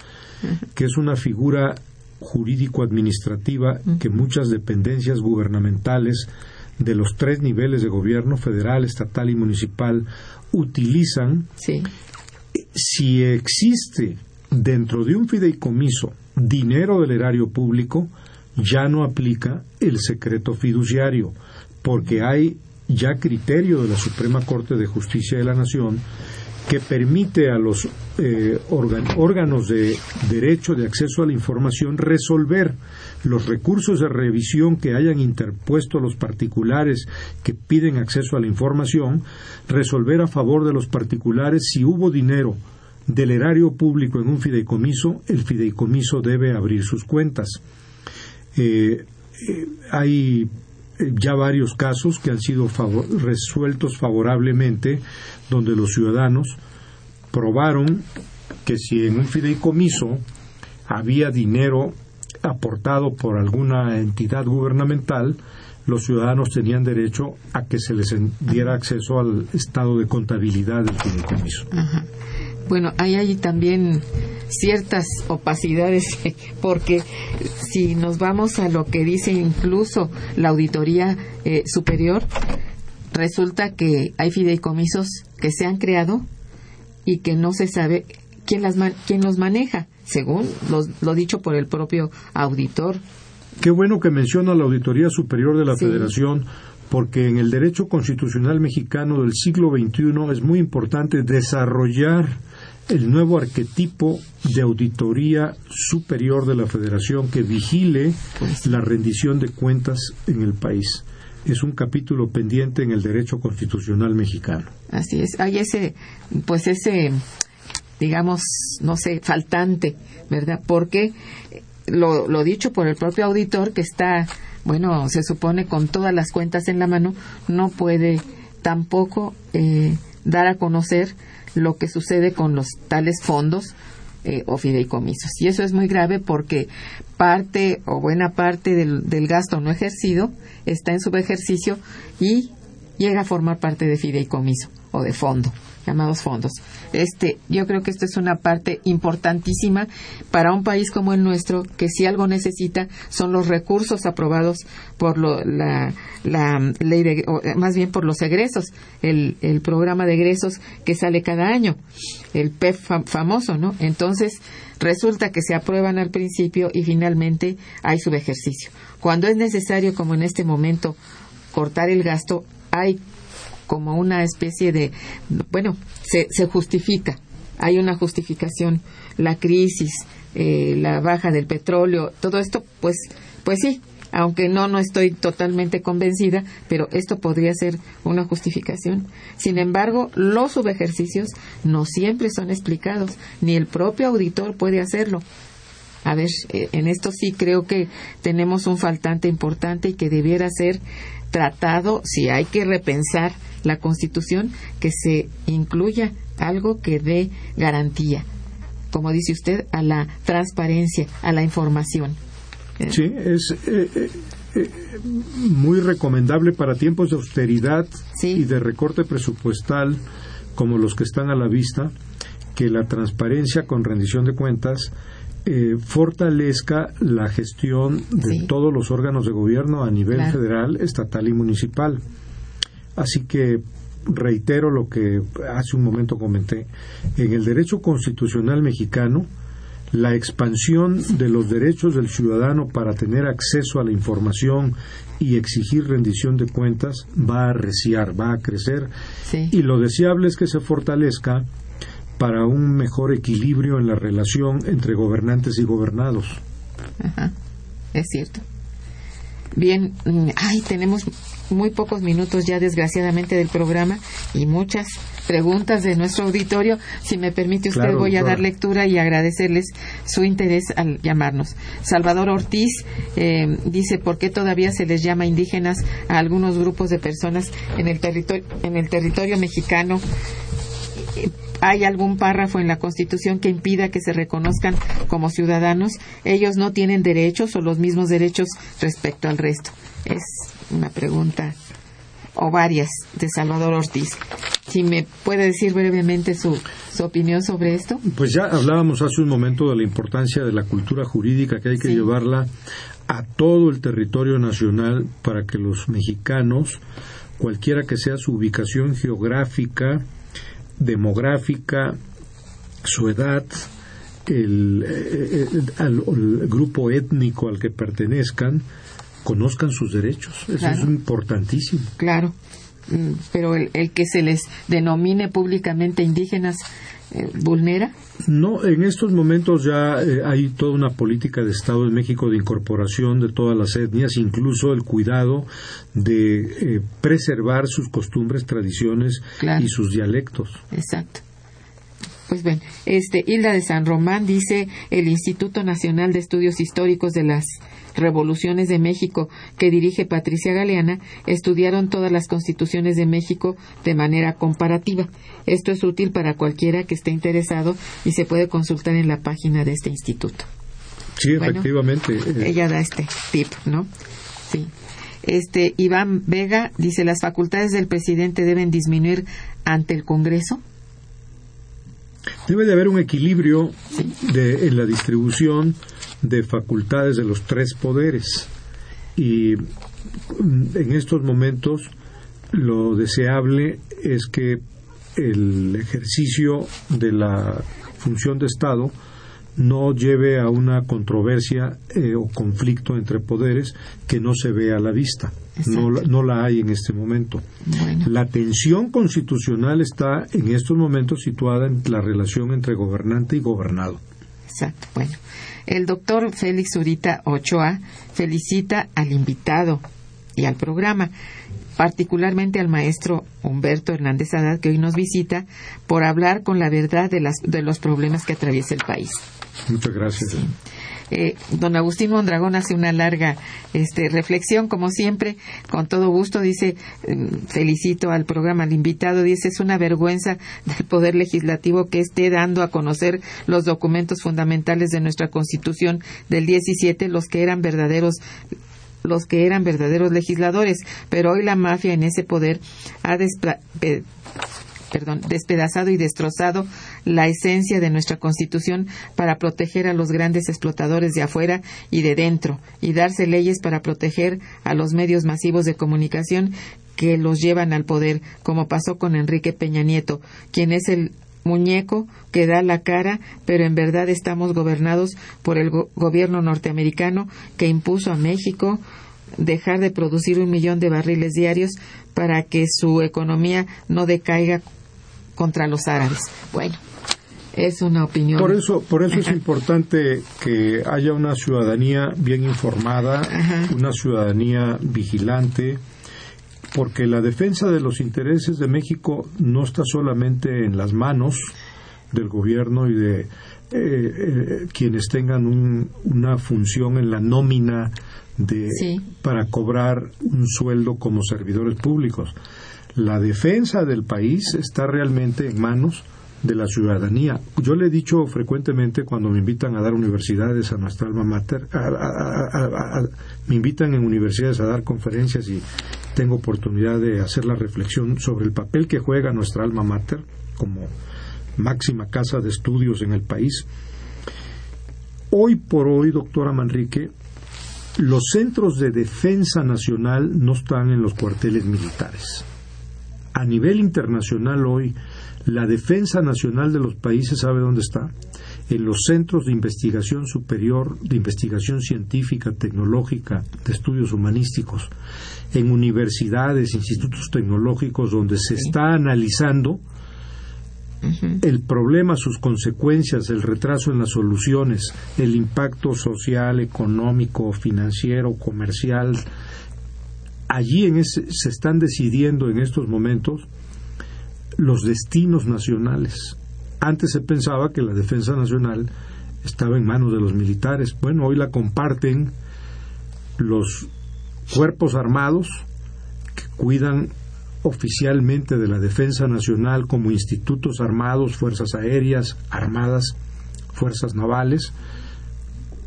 que es una figura jurídico-administrativa que muchas dependencias gubernamentales de los tres niveles de gobierno, federal, estatal y municipal, utilizan, si existe dentro de un fideicomiso dinero del erario público, ya no aplica el secreto fiduciario, porque hay ya criterio de la Suprema Corte de Justicia de la Nación que permite a los eh, órganos de derecho de acceso a la información resolver los recursos de revisión que hayan interpuesto los particulares que piden acceso a la información, resolver a favor de los particulares si hubo dinero del erario público en un fideicomiso, el fideicomiso debe abrir sus cuentas. Eh, eh, hay ya varios casos que han sido resueltos favorablemente donde los ciudadanos probaron que si en un fideicomiso había dinero aportado por alguna entidad gubernamental, los ciudadanos tenían derecho a que se les diera acceso al estado de contabilidad del fideicomiso. Bueno, hay ahí también ciertas opacidades, porque si nos vamos a lo que dice incluso la Auditoría eh, Superior, resulta que hay fideicomisos que se han creado y que no se sabe quién, las quién los maneja, según lo dicho por el propio auditor. Qué bueno que menciona la Auditoría Superior de la Federación, porque en el derecho constitucional mexicano del siglo XXI es muy importante desarrollar el nuevo arquetipo de auditoría superior de la Federación que vigile pues la rendición de cuentas en el país es un capítulo pendiente en el derecho constitucional mexicano. Así es. Hay ese, pues ese, digamos, no sé, faltante, ¿verdad? Porque lo, lo dicho por el propio auditor que está, bueno, se supone con todas las cuentas en la mano, no puede tampoco eh, dar a conocer lo que sucede con los tales fondos eh, o fideicomisos. Y eso es muy grave porque parte o buena parte del, del gasto no ejercido está en subejercicio y llega a formar parte de fideicomiso o de fondo llamados fondos. Este, yo creo que esto es una parte importantísima para un país como el nuestro, que si algo necesita son los recursos aprobados por la, la, ley de, más bien por los egresos, el, el programa de egresos que sale cada año, el PEF famoso, ¿no? Entonces, resulta que se aprueban al principio y finalmente hay subejercicio. Cuando es necesario, como en este momento, cortar el gasto, hay como una especie de, bueno, se, se justifica, hay una justificación, la crisis, eh, la baja del petróleo, todo esto, pues, pues sí, aunque no, no estoy totalmente convencida, pero esto podría ser una justificación. Sin embargo, los subejercicios no siempre son explicados, ni el propio auditor puede hacerlo. A ver, eh, en esto sí creo que tenemos un faltante importante y que debiera ser tratado, si hay que repensar la Constitución, que se incluya algo que dé garantía, como dice usted, a la transparencia, a la información. Sí, es, eh, eh, eh, muy recomendable para tiempos de austeridad Sí. y de recorte presupuestal como los que están a la vista, que la transparencia con rendición de cuentas eh, fortalezca la gestión de Sí. todos los órganos de gobierno a nivel Claro. federal, estatal y municipal. Así que reitero lo que hace un momento comenté. En el derecho constitucional mexicano, la expansión de los derechos del ciudadano para tener acceso a la información y exigir rendición de cuentas va a arreciar, va a crecer Sí. y lo deseable es que se fortalezca para un mejor equilibrio en la relación entre gobernantes y gobernados. Ajá, es cierto. Bien, mm, ay, tenemos muy pocos minutos ya desgraciadamente del programa y muchas preguntas de nuestro auditorio. Si me permite usted, Claro, voy a doctora. dar lectura y agradecerles su interés al llamarnos. Salvador Ortiz eh, dice, ¿por qué todavía se les llama indígenas a algunos grupos de personas en el territorio, en el territorio mexicano? hay algún párrafo en la Constitución que impida que se reconozcan como ciudadanos, ellos no tienen derechos o los mismos derechos respecto al resto. Es una pregunta o varias de Salvador Ortiz. Si me puede decir brevemente su, su opinión sobre esto. Pues ya hablábamos hace un momento de la importancia de la cultura jurídica que hay que Sí. llevarla a todo el territorio nacional para que los mexicanos, cualquiera que sea su ubicación geográfica, demográfica, su edad, el, eh, eh, el grupo étnico al que pertenezcan, conozcan sus derechos. Eso Claro. es importantísimo. Claro, Mm, pero el, el que se les denomine públicamente indígenas eh, vulnera. No, en estos momentos ya eh, hay toda una política de Estado de México de incorporación de todas las etnias, incluso el cuidado de eh, preservar sus costumbres, tradiciones Claro. y sus dialectos. Exacto. Pues bien, este Hilda de San Román dice el Instituto Nacional de Estudios Históricos de las Revoluciones de México que dirige Patricia Galeana estudiaron todas las constituciones de México de manera comparativa. Esto es útil para cualquiera que esté interesado y se puede consultar en la página de este instituto. Sí, Bueno, efectivamente. eh, Ella da este tip, ¿no? Sí. Este Iván Vega dice las facultades del presidente deben disminuir ante el Congreso. Debe de haber un equilibrio de, en la distribución de facultades de los tres poderes. Y mm, en estos momentos lo deseable es que el ejercicio de la función de Estado no lleve a una controversia eh, o conflicto entre poderes que no se ve a la vista. No, la- no la hay en este momento. Bueno. La tensión constitucional está en estos momentos situada en la relación entre gobernante y gobernado. Exacto. Bueno, el doctor Félix Zurita Ochoa felicita al invitado y al programa, particularmente al maestro Humberto Hernández Haddad, que hoy nos visita, por hablar con la verdad de, las, de los problemas que atraviesa el país. Muchas gracias. Eh, don Agustín Mondragón hace una larga este, reflexión, como siempre, con todo gusto, dice, eh, felicito al programa, al invitado, dice, es una vergüenza del Poder Legislativo que esté dando a conocer los documentos fundamentales de nuestra Constitución del 17, los que eran verdaderos los que eran verdaderos legisladores, pero hoy la mafia en ese poder ha pe- perdón, despedazado y destrozado la esencia de nuestra Constitución para proteger a los grandes explotadores de afuera y de dentro y darse leyes para proteger a los medios masivos de comunicación que los llevan al poder, como pasó con Enrique Peña Nieto, quien es el muñeco que da la cara, pero en verdad estamos gobernados por el go- gobierno norteamericano que impuso a México dejar de producir un millón de barriles diarios para que su economía no decaiga contra los árabes. Bueno, es una opinión. Por eso, por eso es importante que haya una ciudadanía bien informada, Ajá. una ciudadanía vigilante, porque la defensa de los intereses de México no está solamente en las manos del gobierno y de eh, eh, quienes tengan un- una función en la nómina de Sí. para cobrar un sueldo como servidores públicos. La defensa del país está realmente en manos de la ciudadanía. Yo le he dicho frecuentemente cuando me invitan a dar universidades a nuestra alma mater, me invitan en universidades a dar conferencias y tengo oportunidad de hacer la reflexión sobre el papel que juega nuestra alma mater como máxima casa de estudios en el país. Hoy por hoy, doctora Manrique, los centros de defensa nacional no están en los cuarteles militares. A nivel internacional hoy, la defensa nacional de los países, ¿sabe dónde está? En los centros de investigación superior, de investigación científica, tecnológica, de estudios humanísticos, en universidades, institutos tecnológicos, donde se está analizando el problema, sus consecuencias, el retraso en las soluciones, el impacto social, económico, financiero, comercial. Allí en se están decidiendo en estos momentos los destinos nacionales. Antes se pensaba que la defensa nacional estaba en manos de los militares. Bueno, hoy la comparten los cuerpos armados que cuidan oficialmente de la Defensa Nacional como institutos armados, fuerzas aéreas, armadas, fuerzas navales,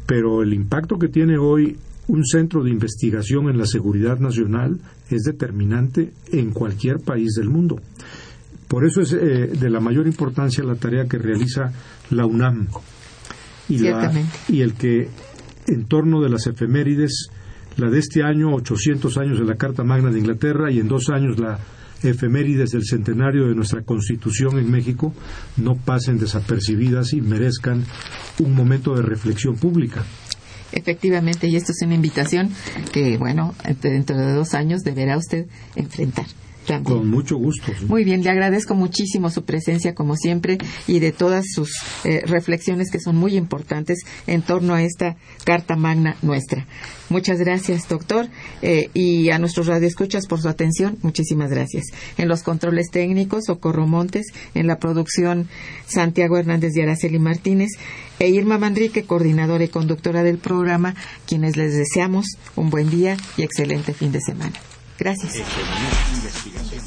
pero el impacto que tiene hoy un centro de investigación en la seguridad nacional es determinante en cualquier país del mundo. Por eso es eh, de la mayor importancia la tarea que realiza la UNAM y, y el que en torno de las efemérides la de este año, 800 años de la Carta Magna de Inglaterra, y en dos años la efemérides del centenario de nuestra Constitución en México, no pasen desapercibidas y merezcan un momento de reflexión pública. Efectivamente, y esto es una invitación que, bueno, dentro de dos años deberá usted enfrentar. Con mucho gusto. Muy bien, le agradezco muchísimo su presencia como siempre y de todas sus eh, reflexiones que son muy importantes en torno a esta Carta Magna nuestra. Muchas gracias, doctor, eh, y a nuestros radioescuchas por su atención. Muchísimas gracias. En los controles técnicos, Socorro Montes, en la producción, Santiago Hernández y Araceli Martínez, e Irma Manrique, coordinadora y conductora del programa, quienes les deseamos un buen día y excelente fin de semana. Gracias.